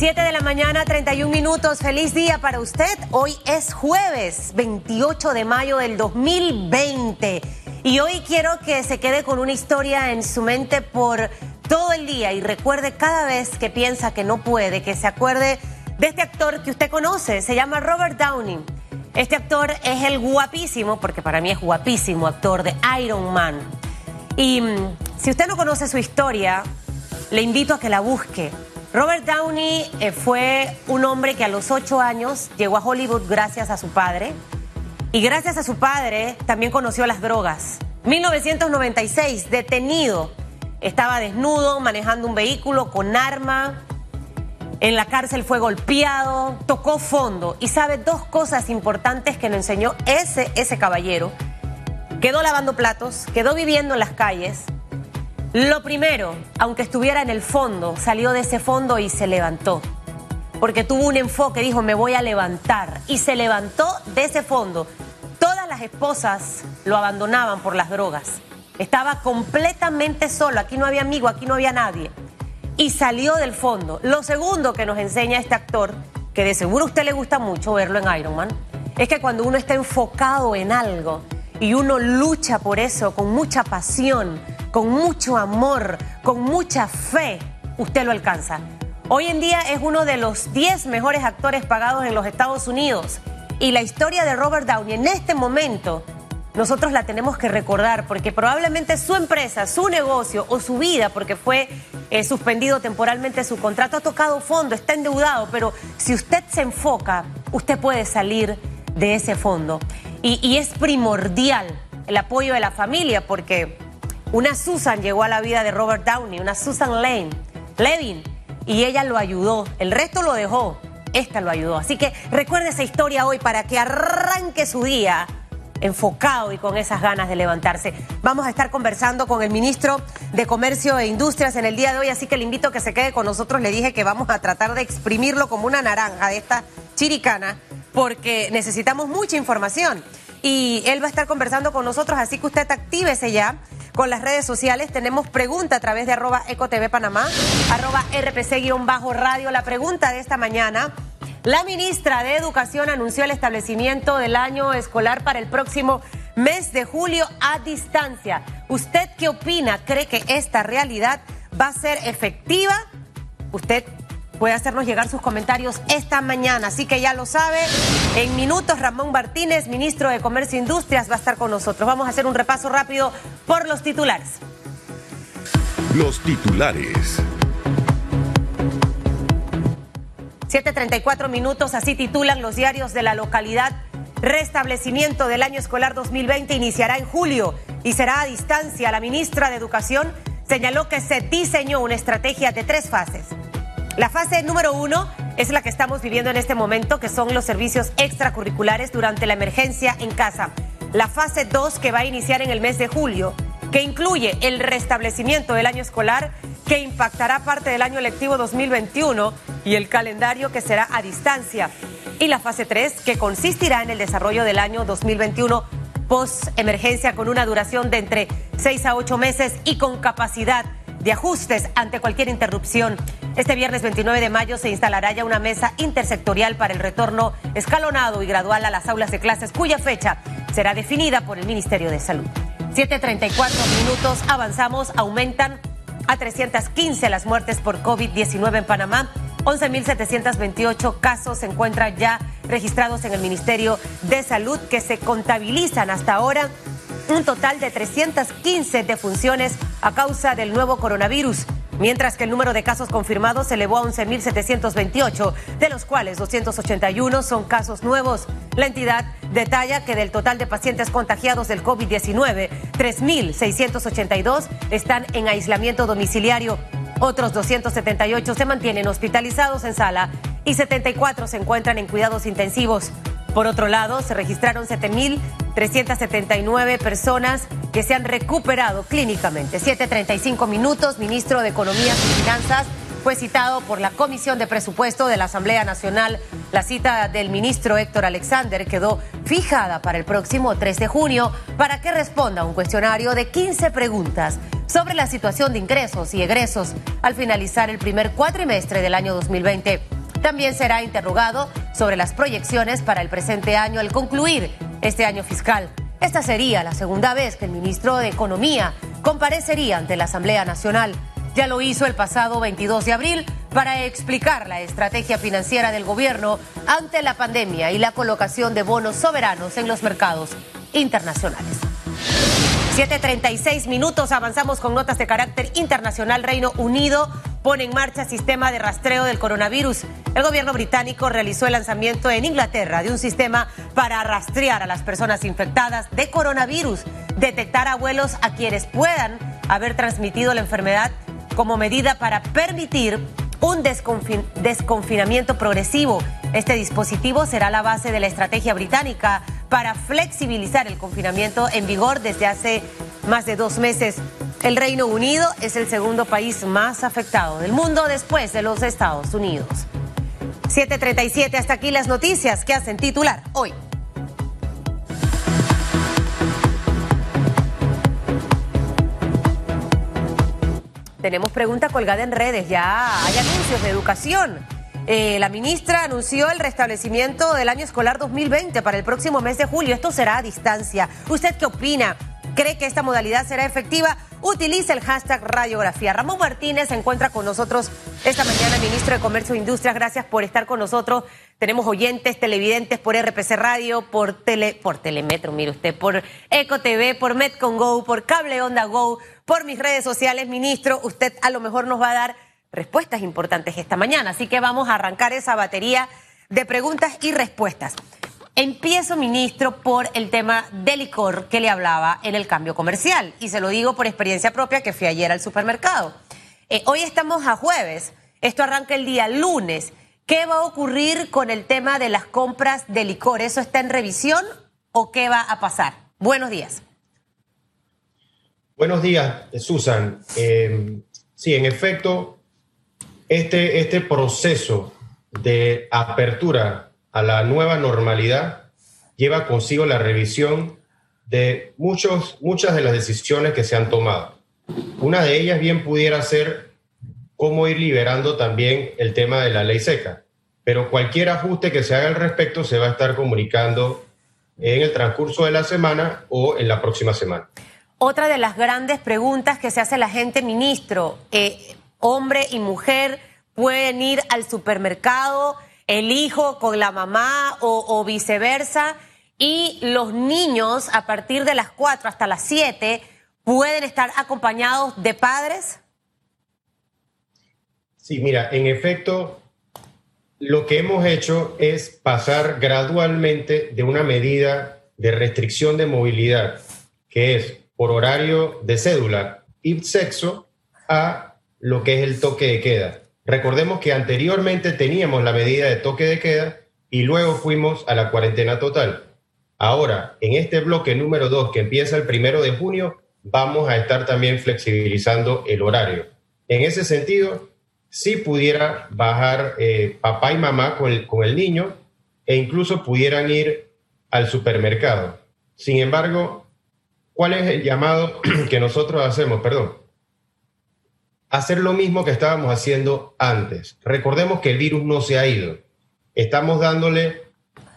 7 de la mañana, 31 minutos. Feliz día para usted. Hoy es jueves 28 de mayo del 2020. Y hoy quiero que se quede con una historia en su mente por todo el día y recuerde cada vez que piensa que no puede, que se acuerde de este actor que usted conoce. Se llama Robert Downey. Este actor es el guapísimo, porque para mí es guapísimo, actor de Iron Man. Y mm, si usted no conoce su historia, le invito a que la busque. Robert Downey eh, fue un hombre que a los ocho años llegó a Hollywood gracias a su padre. Y gracias a su padre también conoció las drogas. 1996, detenido. Estaba desnudo, manejando un vehículo con arma. En la cárcel fue golpeado, tocó fondo. Y sabe dos cosas importantes que nos enseñó ese, ese caballero. Quedó lavando platos, quedó viviendo en las calles, lo primero, aunque estuviera en el fondo, salió de ese fondo y se levantó. Porque tuvo un enfoque, dijo, me voy a levantar. Y se levantó de ese fondo. Todas las esposas lo abandonaban por las drogas. Estaba completamente solo, aquí no había amigo, aquí no había nadie. Y salió del fondo. Lo segundo que nos enseña este actor, que de seguro a usted le gusta mucho verlo en Iron Man, es que cuando uno está enfocado en algo y uno lucha por eso con mucha pasión, con mucho amor, con mucha fe, usted lo alcanza. Hoy en día es uno de los 10 mejores actores pagados en los Estados Unidos. Y la historia de Robert Downey en este momento nosotros la tenemos que recordar porque probablemente su empresa, su negocio o su vida, porque fue eh, suspendido temporalmente su contrato, ha tocado fondo, está endeudado, pero si usted se enfoca, usted puede salir de ese fondo. Y, y es primordial el apoyo de la familia porque una Susan llegó a la vida de Robert Downey, una Susan Lane, Levin, y ella lo ayudó. El resto lo dejó, esta lo ayudó. Así que recuerde esa historia hoy para que arranque su día enfocado y con esas ganas de levantarse. Vamos a estar conversando con el ministro de Comercio e Industrias en el día de hoy, así que le invito a que se quede con nosotros. Le dije que vamos a tratar de exprimirlo como una naranja de esta chiricana, porque necesitamos mucha información. Y él va a estar conversando con nosotros, así que usted actívese ya con las redes sociales. Tenemos pregunta a través de arroba ecotv panamá, arroba rpc-radio. La pregunta de esta mañana, la ministra de Educación anunció el establecimiento del año escolar para el próximo mes de julio a distancia. ¿Usted qué opina? ¿Cree que esta realidad va a ser efectiva? Usted puede hacernos llegar sus comentarios esta mañana. Así que ya lo sabe, en minutos Ramón Martínez, ministro de Comercio e Industrias, va a estar con nosotros. Vamos a hacer un repaso rápido por los titulares. Los titulares. 7.34 minutos, así titulan los diarios de la localidad. Restablecimiento del año escolar 2020 iniciará en julio y será a distancia. La ministra de Educación señaló que se diseñó una estrategia de tres fases. La fase número uno es la que estamos viviendo en este momento, que son los servicios extracurriculares durante la emergencia en casa. La fase dos, que va a iniciar en el mes de julio, que incluye el restablecimiento del año escolar, que impactará parte del año lectivo 2021 y el calendario que será a distancia. Y la fase 3, que consistirá en el desarrollo del año 2021 post-emergencia con una duración de entre 6 a 8 meses y con capacidad de ajustes ante cualquier interrupción. Este viernes 29 de mayo se instalará ya una mesa intersectorial para el retorno escalonado y gradual a las aulas de clases, cuya fecha será definida por el Ministerio de Salud. 7.34 minutos, avanzamos, aumentan a 315 las muertes por COVID-19 en Panamá. 11.728 casos se encuentran ya registrados en el Ministerio de Salud que se contabilizan hasta ahora un total de 315 defunciones a causa del nuevo coronavirus, mientras que el número de casos confirmados se elevó a 11.728, de los cuales 281 son casos nuevos. La entidad detalla que del total de pacientes contagiados del COVID-19, 3.682 están en aislamiento domiciliario. Otros 278 se mantienen hospitalizados en sala y 74 se encuentran en cuidados intensivos. Por otro lado, se registraron 7.379 personas que se han recuperado clínicamente. 7.35 minutos, ministro de Economía y Finanzas fue citado por la Comisión de Presupuesto de la Asamblea Nacional. La cita del ministro Héctor Alexander quedó fijada para el próximo 3 de junio para que responda a un cuestionario de 15 preguntas sobre la situación de ingresos y egresos al finalizar el primer cuatrimestre del año 2020. También será interrogado sobre las proyecciones para el presente año al concluir este año fiscal. Esta sería la segunda vez que el ministro de Economía comparecería ante la Asamblea Nacional. Ya lo hizo el pasado 22 de abril para explicar la estrategia financiera del gobierno ante la pandemia y la colocación de bonos soberanos en los mercados internacionales. 7.36 minutos, avanzamos con notas de carácter internacional. Reino Unido pone en marcha sistema de rastreo del coronavirus. El gobierno británico realizó el lanzamiento en Inglaterra de un sistema para rastrear a las personas infectadas de coronavirus, detectar a vuelos a quienes puedan haber transmitido la enfermedad como medida para permitir un desconfinamiento progresivo. Este dispositivo será la base de la estrategia británica para flexibilizar el confinamiento en vigor desde hace más de dos meses. El Reino Unido es el segundo país más afectado del mundo después de los Estados Unidos. 737, hasta aquí las noticias que hacen titular hoy. Tenemos pregunta colgada en redes, ya hay anuncios de educación. Eh, la ministra anunció el restablecimiento del año escolar 2020 para el próximo mes de julio. Esto será a distancia. ¿Usted qué opina? ¿Cree que esta modalidad será efectiva? Utilice el hashtag radiografía. Ramón Martínez se encuentra con nosotros esta mañana, ministro de Comercio e Industrias. Gracias por estar con nosotros. Tenemos oyentes, televidentes por RPC Radio, por tele, por Telemetro, mire usted, por Eco TV, por Metcon Go, por Cable Onda Go, por mis redes sociales, ministro. Usted a lo mejor nos va a dar respuestas importantes esta mañana. Así que vamos a arrancar esa batería de preguntas y respuestas. Empiezo, ministro, por el tema del licor que le hablaba en el cambio comercial. Y se lo digo por experiencia propia que fui ayer al supermercado. Eh, hoy estamos a jueves. Esto arranca el día lunes. ¿Qué va a ocurrir con el tema de las compras de licor? ¿Eso está en revisión o qué va a pasar? Buenos días. Buenos días, Susan. Eh, sí, en efecto, este, este proceso de apertura a la nueva normalidad lleva consigo la revisión de muchos, muchas de las decisiones que se han tomado. Una de ellas bien pudiera ser cómo ir liberando también el tema de la ley seca, pero cualquier ajuste que se haga al respecto se va a estar comunicando en el transcurso de la semana o en la próxima semana. Otra de las grandes preguntas que se hace la gente, ministro, eh, hombre y mujer pueden ir al supermercado el hijo con la mamá o, viceversa. Y los niños a partir de las 4 hasta las 7 pueden estar acompañados de padres. Sí, mira, en efecto, lo que hemos hecho es pasar gradualmente de una medida de restricción de movilidad, que es por horario de cédula y sexo, a lo que es el toque de queda. Recordemos que anteriormente teníamos la medida de toque de queda y luego fuimos a la cuarentena total. Ahora, en este bloque número 2 que empieza el primero de junio, vamos a estar también flexibilizando el horario. En ese sentido, si pudiera bajar eh, papá y mamá con el, con el niño e incluso pudieran ir al supermercado. Sin embargo, ¿cuál es el llamado que nosotros hacemos? Perdón hacer lo mismo que estábamos haciendo antes. Recordemos que el virus no se ha ido. Estamos dándole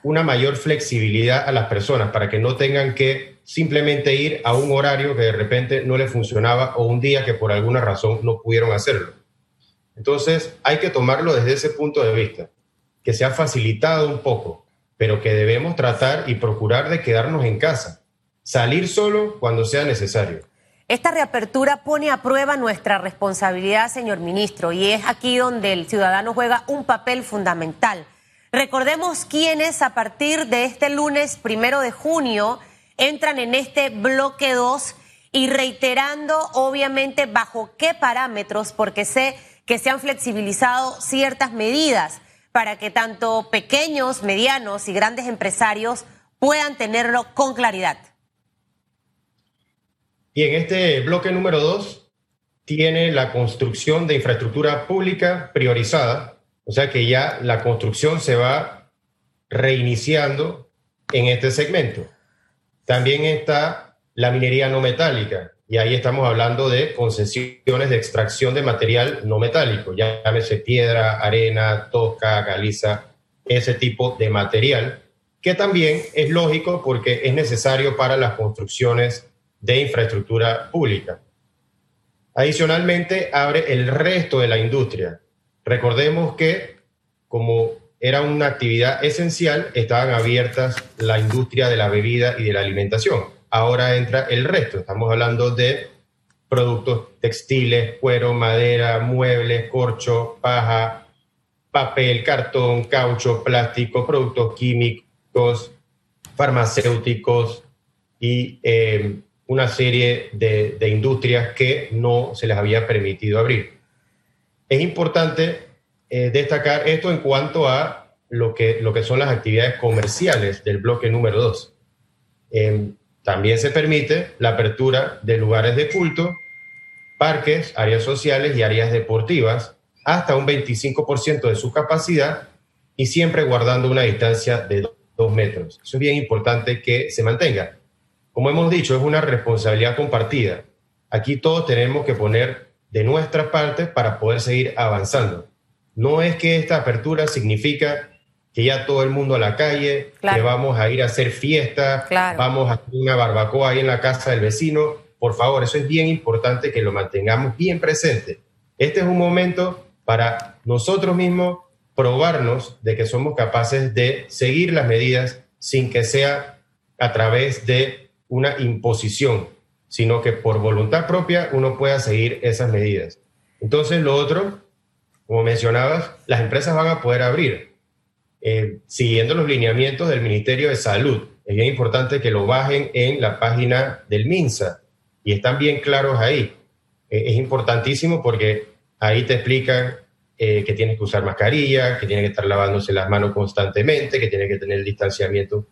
una mayor flexibilidad a las personas para que no tengan que simplemente ir a un horario que de repente no les funcionaba o un día que por alguna razón no pudieron hacerlo. Entonces hay que tomarlo desde ese punto de vista, que se ha facilitado un poco, pero que debemos tratar y procurar de quedarnos en casa, salir solo cuando sea necesario. Esta reapertura pone a prueba nuestra responsabilidad, señor ministro, y es aquí donde el ciudadano juega un papel fundamental. Recordemos quiénes a partir de este lunes primero de junio entran en este bloque 2 y reiterando obviamente bajo qué parámetros, porque sé que se han flexibilizado ciertas medidas para que tanto pequeños, medianos y grandes empresarios puedan tenerlo con claridad. Y en este bloque número dos tiene la construcción de infraestructura pública priorizada, o sea que ya la construcción se va reiniciando en este segmento. También está la minería no metálica, y ahí estamos hablando de concesiones de extracción de material no metálico, llámese piedra, arena, tosca, caliza, ese tipo de material, que también es lógico porque es necesario para las construcciones de infraestructura pública. Adicionalmente, abre el resto de la industria. Recordemos que como era una actividad esencial, estaban abiertas la industria de la bebida y de la alimentación. Ahora entra el resto. Estamos hablando de productos textiles, cuero, madera, muebles, corcho, paja, papel, cartón, caucho, plástico, productos químicos, farmacéuticos y eh, una serie de, industrias que no se les había permitido abrir. Es importante eh, destacar esto en cuanto a lo que, lo que son las actividades comerciales del bloque número 2. Em, también se permite la apertura de lugares de culto, parques, áreas sociales y áreas deportivas hasta un 25% de su capacidad y siempre guardando una distancia de dos metros. Eso es bien importante que se mantenga. Como hemos dicho, es una responsabilidad compartida. Aquí todos tenemos que poner de nuestra parte para poder seguir avanzando. No es que esta apertura significa que ya todo el mundo a la calle, que vamos a ir a hacer fiesta, vamos a hacer una barbacoa ahí en la casa del vecino. Por favor, eso es bien importante que lo mantengamos bien presente. Este es un momento para nosotros mismos probarnos de que somos capaces de seguir las medidas sin que sea a través de una imposición, sino que por voluntad propia uno pueda seguir esas medidas. Entonces, lo otro, como mencionabas, las empresas van a poder abrir, eh, siguiendo los lineamientos del Ministerio de Salud. Es bien importante que lo bajen en la página del MINSA y están bien claros ahí. Eh, es importantísimo porque ahí te explican eh, que tienes que usar mascarilla, que tiene que estar lavándose las manos constantemente, que tiene que tener el distanciamiento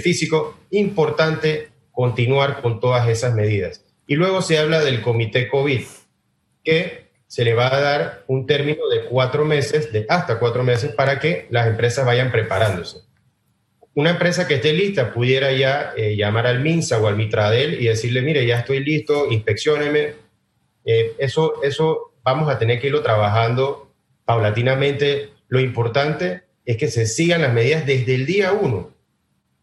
físico. Importante continuar con todas esas medidas. Y luego se habla del comité COVID, que se le va a dar un término de cuatro meses, de hasta cuatro meses, para que las empresas vayan preparándose. Una empresa que esté lista pudiera ya eh, llamar al MINSA o al Mitradel y decirle, mire, ya estoy listo, inspeccioneme. Eh, eso, eso vamos a tener que irlo trabajando paulatinamente. Lo importante es que se sigan las medidas desde el día uno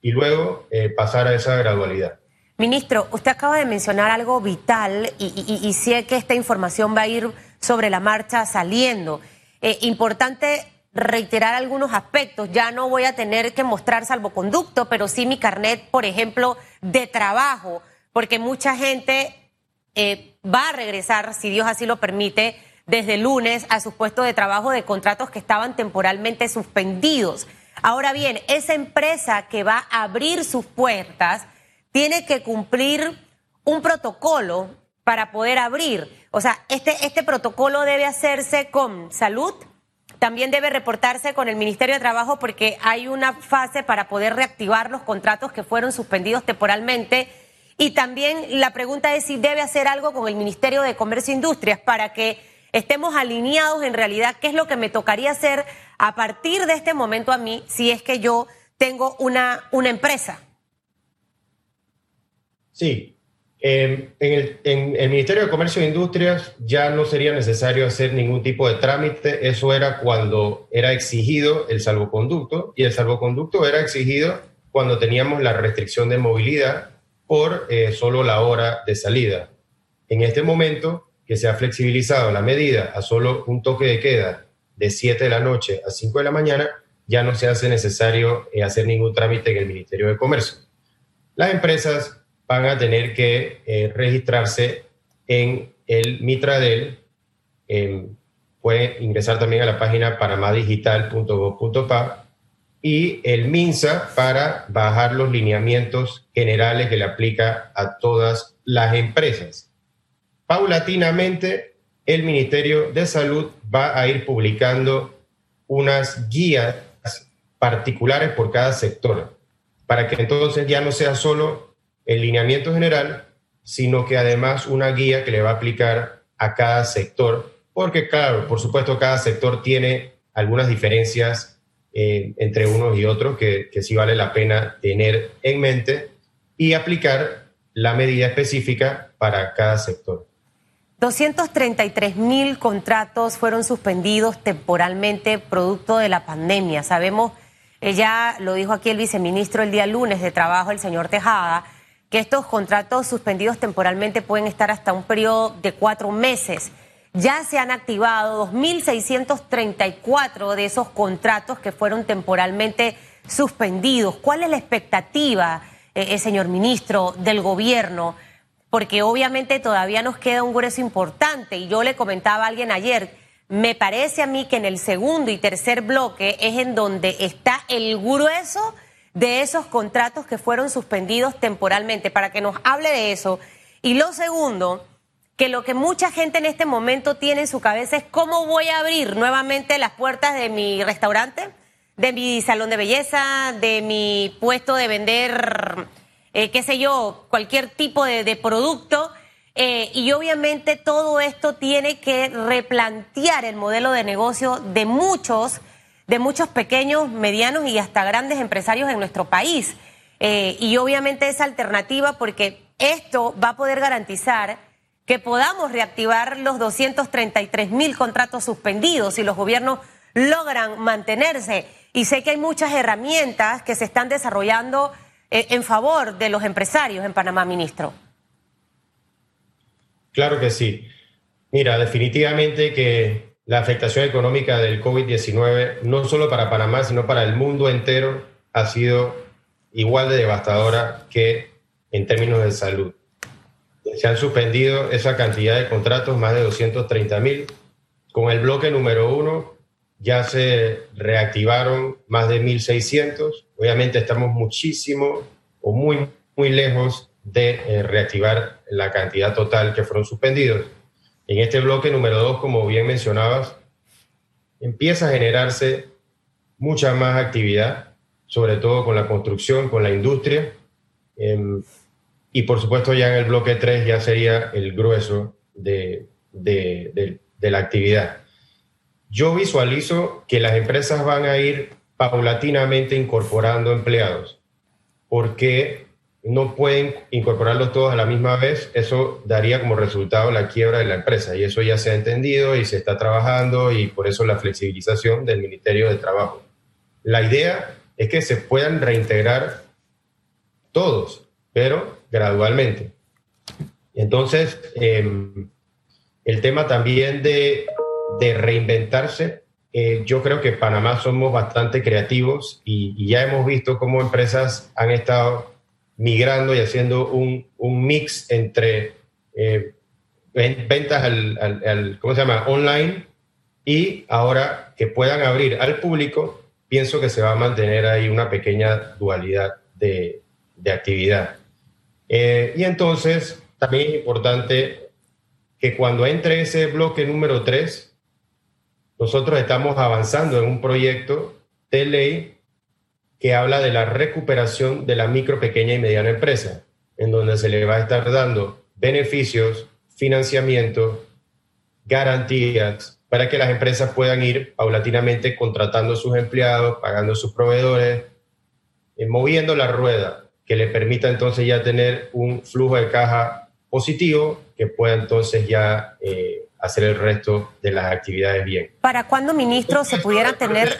y luego eh, pasar a esa gradualidad. Ministro, usted acaba de mencionar algo vital y, sé que esta información va a ir sobre la marcha saliendo. Eh, importante reiterar algunos aspectos. Ya no voy a tener que mostrar salvoconducto, pero sí mi carnet, por ejemplo, de trabajo, porque mucha gente eh, va a regresar, si Dios así lo permite, desde lunes a sus puestos de trabajo de contratos que estaban temporalmente suspendidos. Ahora bien, esa empresa que va a abrir sus puertas tiene que cumplir un protocolo para poder abrir. O sea, este, este protocolo debe hacerse con salud, también debe reportarse con el Ministerio de Trabajo porque hay una fase para poder reactivar los contratos que fueron suspendidos temporalmente. Y también la pregunta es si debe hacer algo con el Ministerio de Comercio e Industrias para que estemos alineados en realidad qué es lo que me tocaría hacer a partir de este momento a mí si es que yo tengo una, una empresa. Sí. en, el, Ministerio de Comercio e Industrias ya no sería necesario hacer ningún tipo de trámite. Eso era cuando era exigido el salvoconducto y el salvoconducto era exigido cuando teníamos la restricción de movilidad por eh, solo la hora de salida. En este momento que se ha flexibilizado la medida a solo un toque de queda de 7 de la noche a 5 de la mañana, ya no se hace necesario eh, hacer ningún trámite en el Ministerio de Comercio. Las empresas van a tener que eh, registrarse en el Mitradel. Eh, pueden ingresar también a la página panamadigital.gov.pa y el MINSA para bajar los lineamientos generales que le aplica a todas las empresas. Paulatinamente, el Ministerio de Salud va a ir publicando unas guías particulares por cada sector, para que entonces ya no sea solo el lineamiento general, sino que además una guía que le va a aplicar a cada sector, porque claro, por supuesto, cada sector tiene algunas diferencias eh, entre unos y otros que, que sí vale la pena tener en mente y aplicar la medida específica para cada sector. 233 mil contratos fueron suspendidos temporalmente producto de la pandemia. Sabemos, eh, ya lo dijo aquí el viceministro el día lunes de trabajo, el señor Tejada, que estos contratos suspendidos temporalmente pueden estar hasta un periodo de cuatro meses. Ya se han activado 2.634 de esos contratos que fueron temporalmente suspendidos. ¿Cuál es la expectativa, eh, eh, señor ministro, del gobierno? Porque obviamente todavía nos queda un grueso importante y yo le comentaba a alguien ayer, me parece a mí que en el segundo y tercer bloque es en donde está el grueso de esos contratos que fueron suspendidos temporalmente, para que nos hable de eso. Y lo segundo, que lo que mucha gente en este momento tiene en su cabeza es cómo voy a abrir nuevamente las puertas de mi restaurante, de mi salón de belleza, de mi puesto de vender, eh, qué sé yo, cualquier tipo de, producto. Eh, y obviamente todo esto tiene que replantear el modelo de negocio de muchos, de muchos pequeños, medianos y hasta grandes empresarios en nuestro país. Eh, y obviamente esa alternativa porque esto va a poder garantizar que podamos reactivar los 233 mil contratos suspendidos y los gobiernos logran mantenerse. Y sé que hay muchas herramientas que se están desarrollando eh, en favor de los empresarios en Panamá, ministro. Claro que sí. Mira, definitivamente que la afectación económica del COVID-19, no solo para Panamá, sino para el mundo entero, ha sido igual de devastadora que en términos de salud se han suspendido esa cantidad de contratos, más de 230 mil. Con el bloque número uno ya se reactivaron más de 1.600. Obviamente estamos muchísimo o muy, muy lejos de eh, reactivar la cantidad total que fueron suspendidos. En este bloque número dos, como bien mencionabas, empieza a generarse mucha más actividad, sobre todo con la construcción, con la industria. Em, y por supuesto ya en el bloque 3 ya sería el grueso de, de, la actividad. Yo visualizo que las empresas van a ir paulatinamente incorporando empleados, porque no pueden incorporarlos todos a la misma vez, eso daría como resultado la quiebra de la empresa y eso ya se ha entendido y se está trabajando y por eso la flexibilización del Ministerio de Trabajo. La idea es que se puedan reintegrar todos, pero gradualmente. Entonces, em, el tema también de, reinventarse, eh, yo creo que Panamá somos bastante creativos y, ya hemos visto cómo empresas han estado migrando y haciendo un, mix entre eh, ventas al, ¿cómo se llama?, online y ahora que puedan abrir al público, pienso que se va a mantener ahí una pequeña dualidad de, de actividad. Eh, y entonces, también es importante que cuando entre ese bloque número 3, nosotros estamos avanzando en un proyecto de ley que habla de la recuperación de la micro, pequeña y mediana empresa, en donde se le va a estar dando beneficios, financiamiento, garantías para que las empresas puedan ir paulatinamente contratando a sus empleados, pagando a sus proveedores, eh, moviendo la rueda que le permita entonces ya tener un flujo de caja positivo que pueda entonces ya eh, hacer el resto de las actividades bien. ¿Para cuándo, ministro, se pudiera tener...?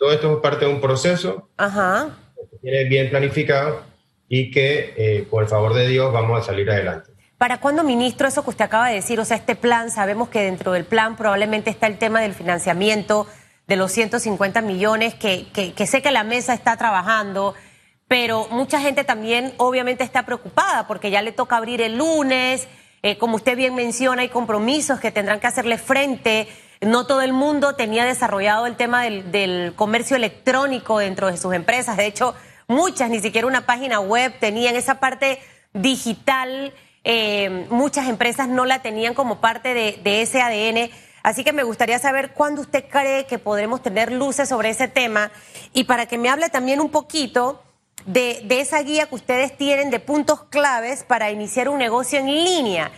Todo esto es parte de un proceso Ajá. que tiene bien planificado y que, eh, por el favor de Dios, vamos a salir adelante. ¿Para cuándo, ministro, eso que usted acaba de decir? O sea, este plan, sabemos que dentro del plan probablemente está el tema del financiamiento de los 150 millones, que, que, que sé que la mesa está trabajando pero mucha gente también obviamente está preocupada porque ya le toca abrir el lunes, eh, como usted bien menciona, hay compromisos que tendrán que hacerle frente. No todo el mundo tenía desarrollado el tema del, comercio electrónico dentro de sus empresas. De hecho, muchas ni siquiera una página web tenían esa parte digital. Eh, muchas empresas no la tenían como parte de, de ese ADN. Así que me gustaría saber cuándo usted cree que podremos tener luces sobre ese tema y para que me hable también un poquito de, esa guía que ustedes tienen de puntos claves para iniciar un negocio en línea.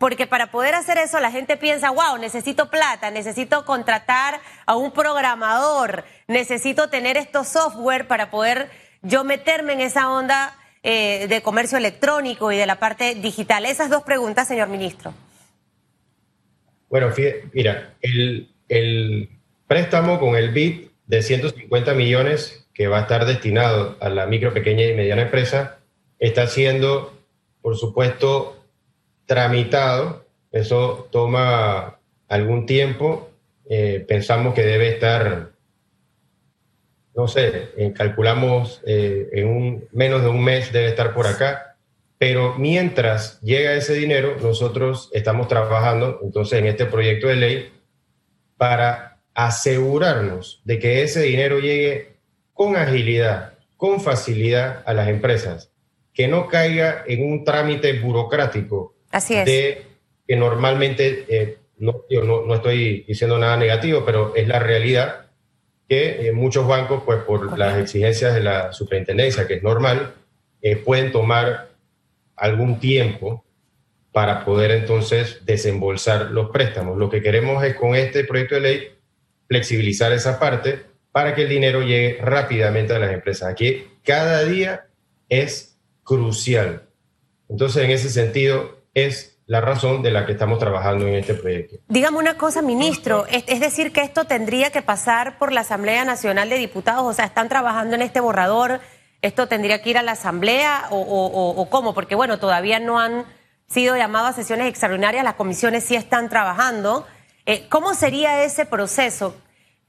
Porque para poder hacer eso la gente piensa, wow, necesito plata, necesito contratar a un programador, necesito tener estos software para poder yo meterme en esa onda eh, de comercio electrónico y de la parte digital. Esas dos preguntas, señor ministro. Bueno, mira, el, préstamo con el BID de 150 millones que va a estar destinado a la micro, pequeña y mediana empresa está siendo, por supuesto, tramitado. Eso toma algún tiempo. Eh, pensamos que debe estar, no sé, eh, calculamos eh, en un, menos de un mes debe estar por acá pero mientras llega ese dinero, nosotros estamos trabajando entonces en este proyecto de ley para asegurarnos de que ese dinero llegue con agilidad, con facilidad a las empresas, que no caiga en un trámite burocrático Así es. de que normalmente, eh, no, no, estoy diciendo nada negativo, pero es la realidad que eh, muchos bancos, pues por las exigencias de la superintendencia, que es normal, eh, pueden tomar algún tiempo para poder entonces desembolsar los préstamos. Lo que queremos es con este proyecto de ley flexibilizar esa parte para que el dinero llegue rápidamente a las empresas. Aquí cada día es crucial. Entonces, en ese sentido, es la razón de la que estamos trabajando en este proyecto. Dígame una cosa, ministro, es, decir, que esto tendría que pasar por la Asamblea Nacional de Diputados, o sea, están trabajando en este borrador ¿Esto tendría que ir a la Asamblea o, cómo? Porque bueno, todavía no han sido llamados a sesiones extraordinarias, las comisiones sí están trabajando. Eh, ¿Cómo sería ese proceso?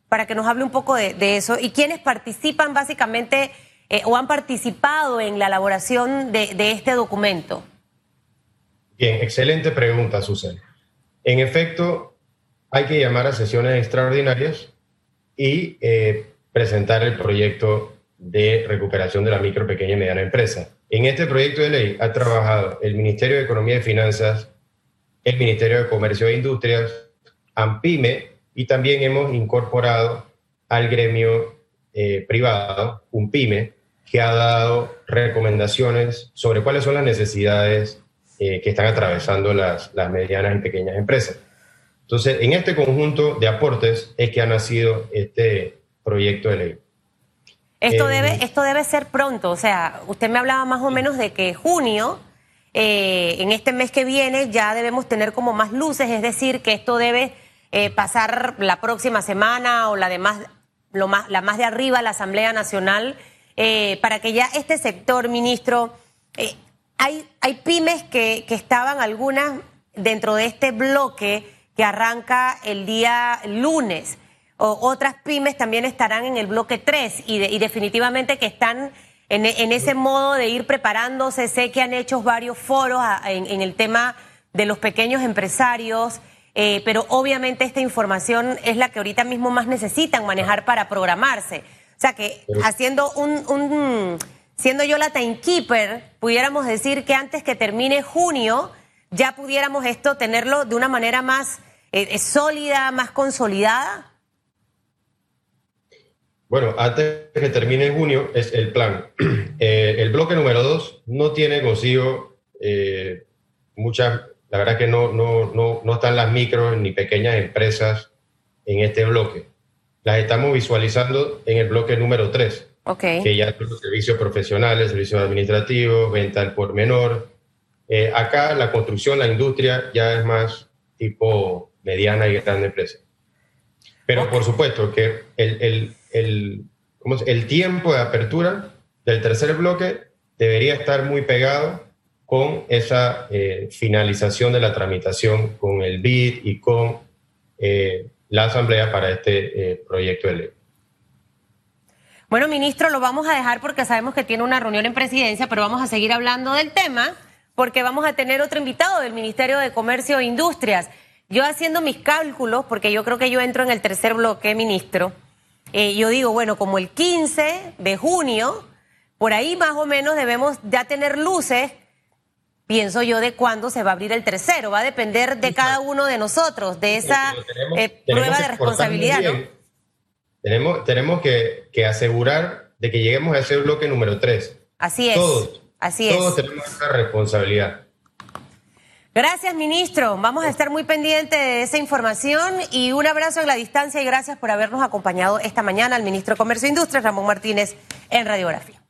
Para que nos hable un poco de, eso. ¿Y quiénes participan básicamente eh, o han participado en la elaboración de, este documento? Bien, excelente pregunta, Susana. En efecto, hay que llamar a sesiones extraordinarias y eh, presentar el proyecto de recuperación de la micro, pequeña y mediana empresa. En este proyecto de ley ha trabajado el Ministerio de Economía y Finanzas, el Ministerio de Comercio e Industrias, AMPIME y también hemos incorporado al gremio eh, privado, UNPYME, que ha dado recomendaciones sobre cuáles son las necesidades eh, que están atravesando las, las medianas y pequeñas empresas. Entonces, en este conjunto de aportes es que ha nacido este proyecto de ley. Esto, debe, eh, esto debe ser pronto, o sea, usted me hablaba más o menos de que junio, eh, en este mes que viene, ya debemos tener como más luces, es decir, que esto debe eh, pasar la próxima semana o la de más, lo más, la más de arriba, la Asamblea Nacional, para que ya este sector, ministro, hay, hay pymes que, que estaban algunas dentro de este bloque que arranca el día lunes otras pymes también estarán en el bloque 3 y, definitivamente que están en, ese modo de ir preparándose. Sé que han hecho varios foros en, el tema de los pequeños empresarios, eh, pero obviamente esta información es la que ahorita mismo más necesitan manejar para programarse. O sea que haciendo un, siendo yo la timekeeper, pudiéramos decir que antes que termine junio ya pudiéramos esto tenerlo de una manera más eh, sólida, más consolidada. Bueno, antes que termine junio es el plan. Eh, el bloque número dos no tiene consigo eh, muchas, la verdad que no, no, no, no están las micros ni pequeñas empresas en este bloque. Las estamos visualizando en el bloque número tres, que ya son los servicios profesionales, servicios administrativos, venta al por menor. Eh, acá la construcción, la industria ya es más tipo mediana y grande empresa. Pero por supuesto que el, el el, el tiempo de apertura del tercer bloque debería estar muy pegado con esa eh, finalización de la tramitación con el BID y con eh, la Asamblea para este eh, proyecto de ley. Bueno, ministro, lo vamos a dejar porque sabemos que tiene una reunión en presidencia, pero vamos a seguir hablando del tema porque vamos a tener otro invitado del Ministerio de Comercio e Industrias. Yo haciendo mis cálculos, porque yo creo que yo entro en el tercer bloque, ministro, eh, yo digo, bueno, como el 15 de junio, por ahí más o menos debemos ya tener luces, pienso yo, de cuándo se va a abrir el tercero. Va a depender de cada uno de nosotros, de esa eh, prueba de responsabilidad, ¿no? Tenemos, tenemos que, que, asegurar de que lleguemos a ese bloque número 3. Así es. Todos. Así es. Todos tenemos esa responsabilidad. Gracias, ministro. Vamos a estar muy pendientes de esa información y un abrazo en la distancia y gracias por habernos acompañado esta mañana al ministro de Comercio e Industria, Ramón Martínez, en Radiografía.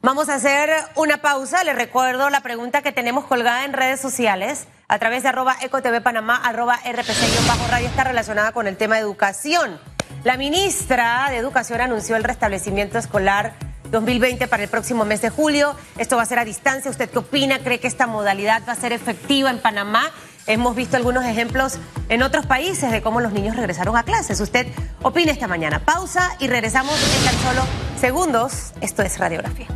Vamos a hacer una pausa. Les recuerdo la pregunta que tenemos colgada en redes sociales a través de arroba ecotv panamá, arroba rpc radio está relacionada con el tema de educación. La ministra de Educación anunció el restablecimiento escolar 2020 para el próximo mes de julio. Esto va a ser a distancia. ¿Usted qué opina? ¿Cree que esta modalidad va a ser efectiva en Panamá? Hemos visto algunos ejemplos en otros países de cómo los niños regresaron a clases. Usted opina esta mañana. Pausa y regresamos en tan solo segundos. Esto es Radiografía.